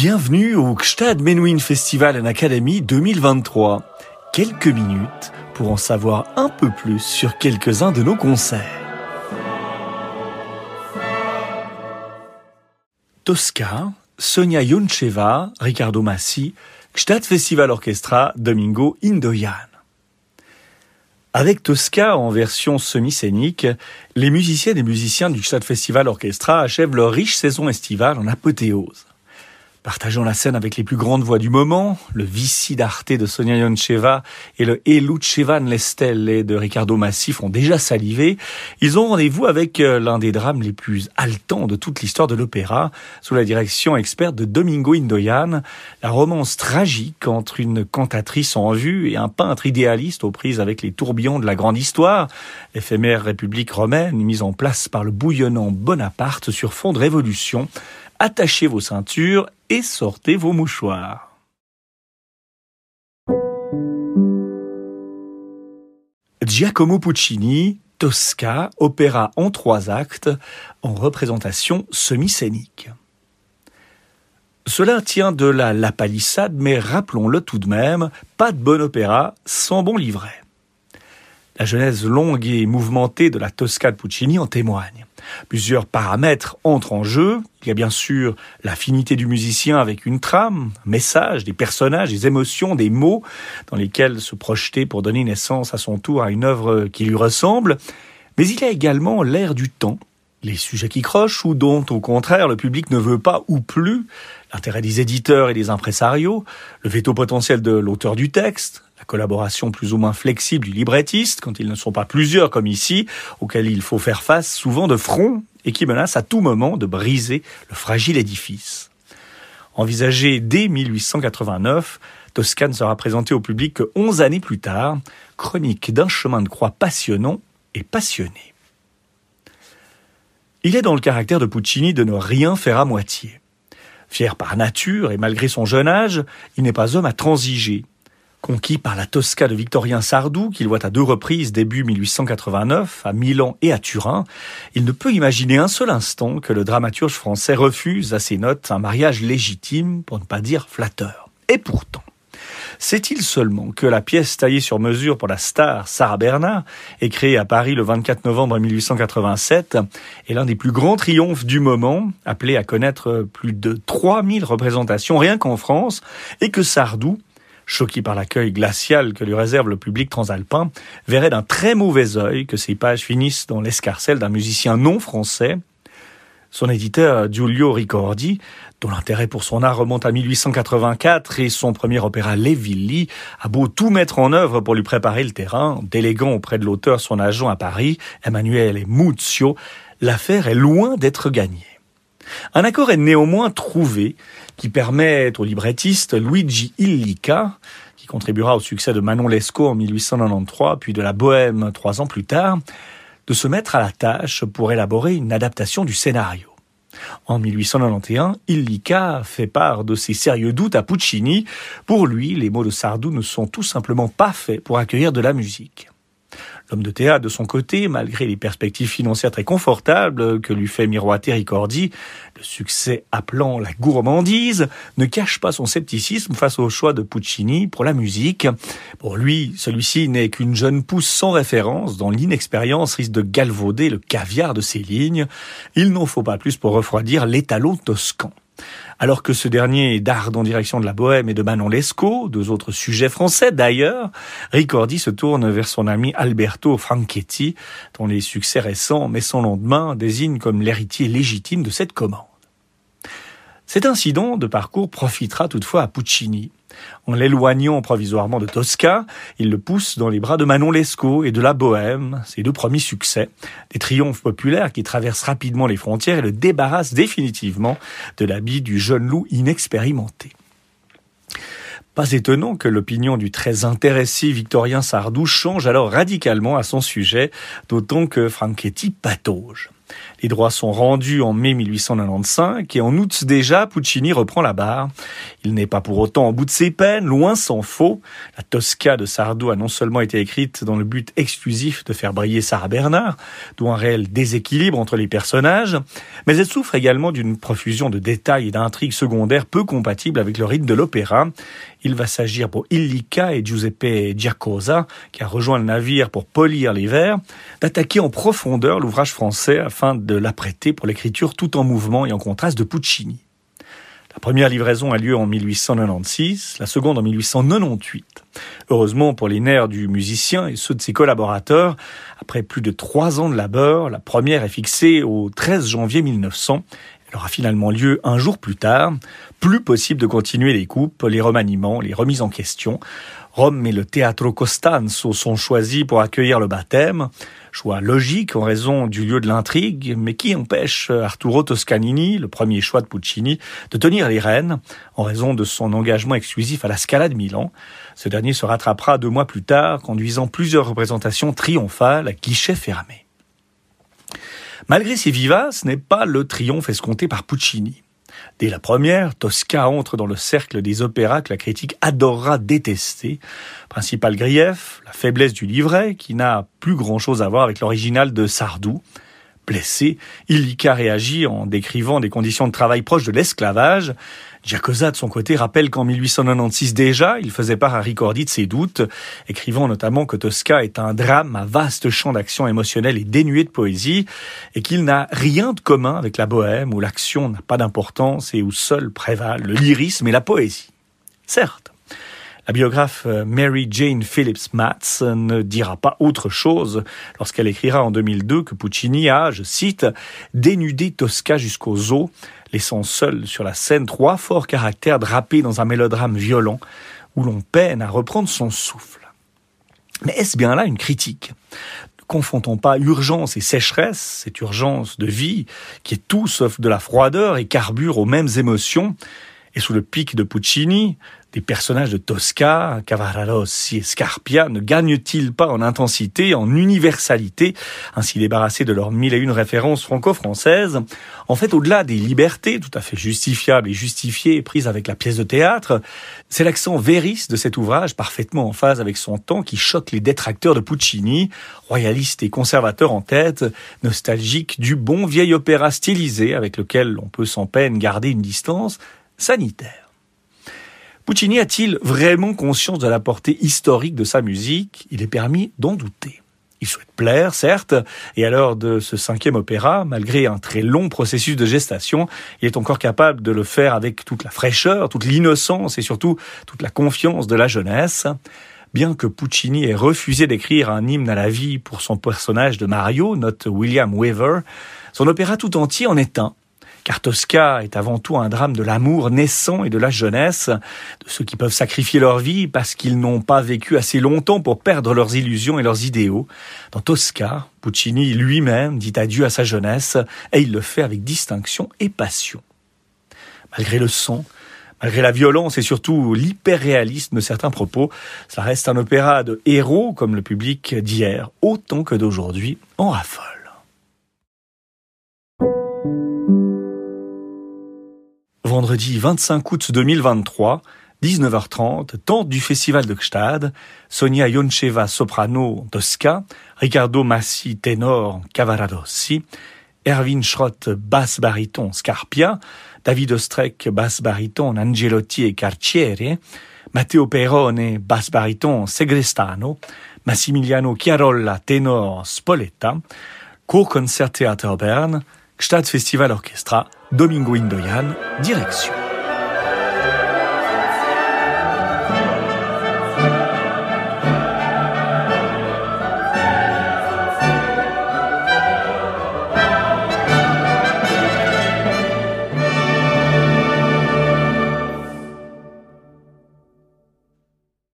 Bienvenue au Gstad Menuhin Festival and Academy 2023. Quelques minutes pour en savoir un peu plus sur quelques-uns de nos concerts. Tosca, Sonia Yoncheva, Ricardo Massi, Gstad Festival Orchestra, Domingo Indoyan. Avec Tosca en version semi-scénique, les musiciennes et musiciens du Gstad Festival Orchestra achèvent leur riche saison estivale en apothéose. Partageant la scène avec les plus grandes voix du moment, le Vici d'Arte de Sonia Yoncheva et le E Lucevan Lestelle de Ricardo Massi font déjà saliver, ils ont rendez-vous avec euh, l'un des drames les plus haletants de toute l'histoire de l'opéra, sous la direction experte de Domingo Indoyan, la romance tragique entre une cantatrice en vue et un peintre idéaliste aux prises avec les tourbillons de la grande histoire, l'éphémère république romaine mise en place par le bouillonnant Bonaparte sur fond de révolution, attachez vos ceintures et sortez vos mouchoirs. Giacomo Puccini, Tosca, opéra en trois actes, en représentation semi-scénique. Cela tient de la La Palissade, mais rappelons-le tout de même, pas de bon opéra sans bon livret. La genèse longue et mouvementée de la Tosca de Puccini en témoigne. Plusieurs paramètres entrent en jeu. Il y a bien sûr l'affinité du musicien avec une trame, un message, des personnages, des émotions, des mots dans lesquels se projeter pour donner naissance à son tour à une œuvre qui lui ressemble. Mais il y a également l'air du temps, les sujets qui crochent ou dont, au contraire, le public ne veut pas ou plus, l'intérêt des éditeurs et des impresarios, le veto potentiel de l'auteur du texte, la collaboration plus ou moins flexible du librettiste, quand ils ne sont pas plusieurs comme ici, auxquels il faut faire face souvent de front et qui menacent à tout moment de briser le fragile édifice. Envisagé dès 1889, Toscane sera présenté au public que onze années plus tard, chronique d'un chemin de croix passionnant et passionné. Il est dans le caractère de Puccini de ne rien faire à moitié. Fier par nature et malgré son jeune âge, il n'est pas homme à transiger. Conquis par la Tosca de Victorien Sardou, qu'il voit à deux reprises début 1889, à Milan et à Turin, il ne peut imaginer un seul instant que le dramaturge français refuse à ses notes un mariage légitime, pour ne pas dire flatteur. Et pourtant, Sait-il seulement que la pièce taillée sur mesure pour la star Sarah Bernard et créée à Paris le 24 novembre 1887 est l'un des plus grands triomphes du moment, appelé à connaître plus de 3000 représentations rien qu'en France, et que Sardou, choqué par l'accueil glacial que lui réserve le public transalpin, verrait d'un très mauvais œil que ses pages finissent dans l'escarcelle d'un musicien non français, son éditeur, Giulio Ricordi, dont l'intérêt pour son art remonte à 1884 et son premier opéra Les Villi, a beau tout mettre en œuvre pour lui préparer le terrain, déléguant auprès de l'auteur son agent à Paris, Emmanuel Muzio, l'affaire est loin d'être gagnée. Un accord est néanmoins trouvé qui permet au librettiste Luigi Illica, qui contribuera au succès de Manon Lescaut en 1893 puis de la Bohème trois ans plus tard, de se mettre à la tâche pour élaborer une adaptation du scénario. En 1891, Illica fait part de ses sérieux doutes à Puccini. Pour lui, les mots de Sardou ne sont tout simplement pas faits pour accueillir de la musique. L'homme de théâtre, de son côté, malgré les perspectives financières très confortables que lui fait miroiter Ricordi, le succès appelant la gourmandise, ne cache pas son scepticisme face au choix de Puccini pour la musique. Pour lui, celui-ci n'est qu'une jeune pousse sans référence dont l'inexpérience risque de galvauder le caviar de ses lignes. Il n'en faut pas plus pour refroidir l'étalon toscan. Alors que ce dernier darde en direction de la Bohème et de Manon Lescaut, deux autres sujets français d'ailleurs, Ricordi se tourne vers son ami Alberto Franchetti, dont les succès récents, mais sans lendemain, désignent comme l'héritier légitime de cette commande. Cet incident de parcours profitera toutefois à Puccini, en l'éloignant provisoirement de Tosca, il le pousse dans les bras de Manon Lescaut et de la Bohème, ses deux premiers succès, des triomphes populaires qui traversent rapidement les frontières et le débarrassent définitivement de l'habit du jeune loup inexpérimenté. Pas étonnant que l'opinion du très intéressé Victorien Sardou change alors radicalement à son sujet, d'autant que Franchetti patauge. Les droits sont rendus en mai 1895 et en août déjà, Puccini reprend la barre. Il n'est pas pour autant au bout de ses peines, loin s'en faut. La Tosca de Sardou a non seulement été écrite dans le but exclusif de faire briller Sarah Bernard, d'où un réel déséquilibre entre les personnages, mais elle souffre également d'une profusion de détails et d'intrigues secondaires peu compatibles avec le rythme de l'opéra. Il va s'agir pour Illica et Giuseppe Giacosa, qui a rejoint le navire pour polir les vers, d'attaquer en profondeur l'ouvrage français de l'apprêter pour l'écriture tout en mouvement et en contraste de Puccini. La première livraison a lieu en 1896, la seconde en 1898. Heureusement pour les nerfs du musicien et ceux de ses collaborateurs, après plus de trois ans de labeur, la première est fixée au 13 janvier 1900 elle aura finalement lieu un jour plus tard. Plus possible de continuer les coupes, les remaniements, les remises en question. Rome et le Teatro Costanzo sont choisis pour accueillir le baptême. Choix logique en raison du lieu de l'intrigue, mais qui empêche Arturo Toscanini, le premier choix de Puccini, de tenir les rênes en raison de son engagement exclusif à la Scala de Milan. Ce dernier se rattrapera deux mois plus tard, conduisant plusieurs représentations triomphales à guichet fermé. Malgré ses vivaces, ce n'est pas le triomphe escompté par Puccini. Dès la première, Tosca entre dans le cercle des opéras que la critique adorera détester. Principal grief, la faiblesse du livret, qui n'a plus grand-chose à voir avec l'original de Sardou. Blessé, Illica réagit en décrivant des conditions de travail proches de l'esclavage. Giacosa, de son côté, rappelle qu'en 1896 déjà, il faisait part à Ricordi de ses doutes, écrivant notamment que Tosca est un drame à vaste champ d'action émotionnelle et dénué de poésie, et qu'il n'a rien de commun avec la bohème, où l'action n'a pas d'importance et où seul prévalent le lyrisme et la poésie. Certes, la biographe euh, Mary Jane Phillips Matz ne dira pas autre chose lorsqu'elle écrira en 2002 que Puccini a, je cite, dénudé Tosca jusqu'aux os, laissant seul sur la scène trois forts caractères drapés dans un mélodrame violent où l'on peine à reprendre son souffle. Mais est-ce bien là une critique? Ne confondons pas urgence et sécheresse, cette urgence de vie qui est tout sauf de la froideur et carbure aux mêmes émotions, et sous le pic de Puccini, des personnages de Tosca, Cavaradossi et Scarpia ne gagnent-ils pas en intensité, en universalité, ainsi débarrassés de leurs mille et une références franco-françaises? En fait, au-delà des libertés tout à fait justifiables et justifiées prises avec la pièce de théâtre, c'est l'accent vériste de cet ouvrage, parfaitement en phase avec son temps, qui choque les détracteurs de Puccini, royalistes et conservateurs en tête, nostalgiques du bon vieil opéra stylisé avec lequel on peut sans peine garder une distance sanitaire. Puccini a-t-il vraiment conscience de la portée historique de sa musique? Il est permis d'en douter. Il souhaite plaire, certes, et à l'heure de ce cinquième opéra, malgré un très long processus de gestation, il est encore capable de le faire avec toute la fraîcheur, toute l'innocence et surtout toute la confiance de la jeunesse. Bien que Puccini ait refusé d'écrire un hymne à la vie pour son personnage de Mario, note William Weaver, son opéra tout entier en est un, car Tosca est avant tout un drame de l'amour naissant et de la jeunesse, de ceux qui peuvent sacrifier leur vie parce qu'ils n'ont pas vécu assez longtemps pour perdre leurs illusions et leurs idéaux. Dans Tosca, Puccini lui-même dit adieu à sa jeunesse, et il le fait avec distinction et passion. Malgré le son, Malgré la violence et surtout l'hyperréalisme de certains propos, ça reste un opéra de héros comme le public d'hier, autant que d'aujourd'hui, en raffole. Vendredi 25 août 2023, 19h30, tente du festival de Gstad, Sonia Yoncheva soprano Tosca, Ricardo Massi ténor Cavaradossi, Erwin Schrott basse bariton Scarpia, David Ostrek basse bariton Angelotti et Carciere, Matteo Perone basse bariton Segrestano, Massimiliano Chiarolla ténor Spoletta, Cour Concert Theater Bern, Gstad Festival Orchestra, Domingo Indoyan, direction.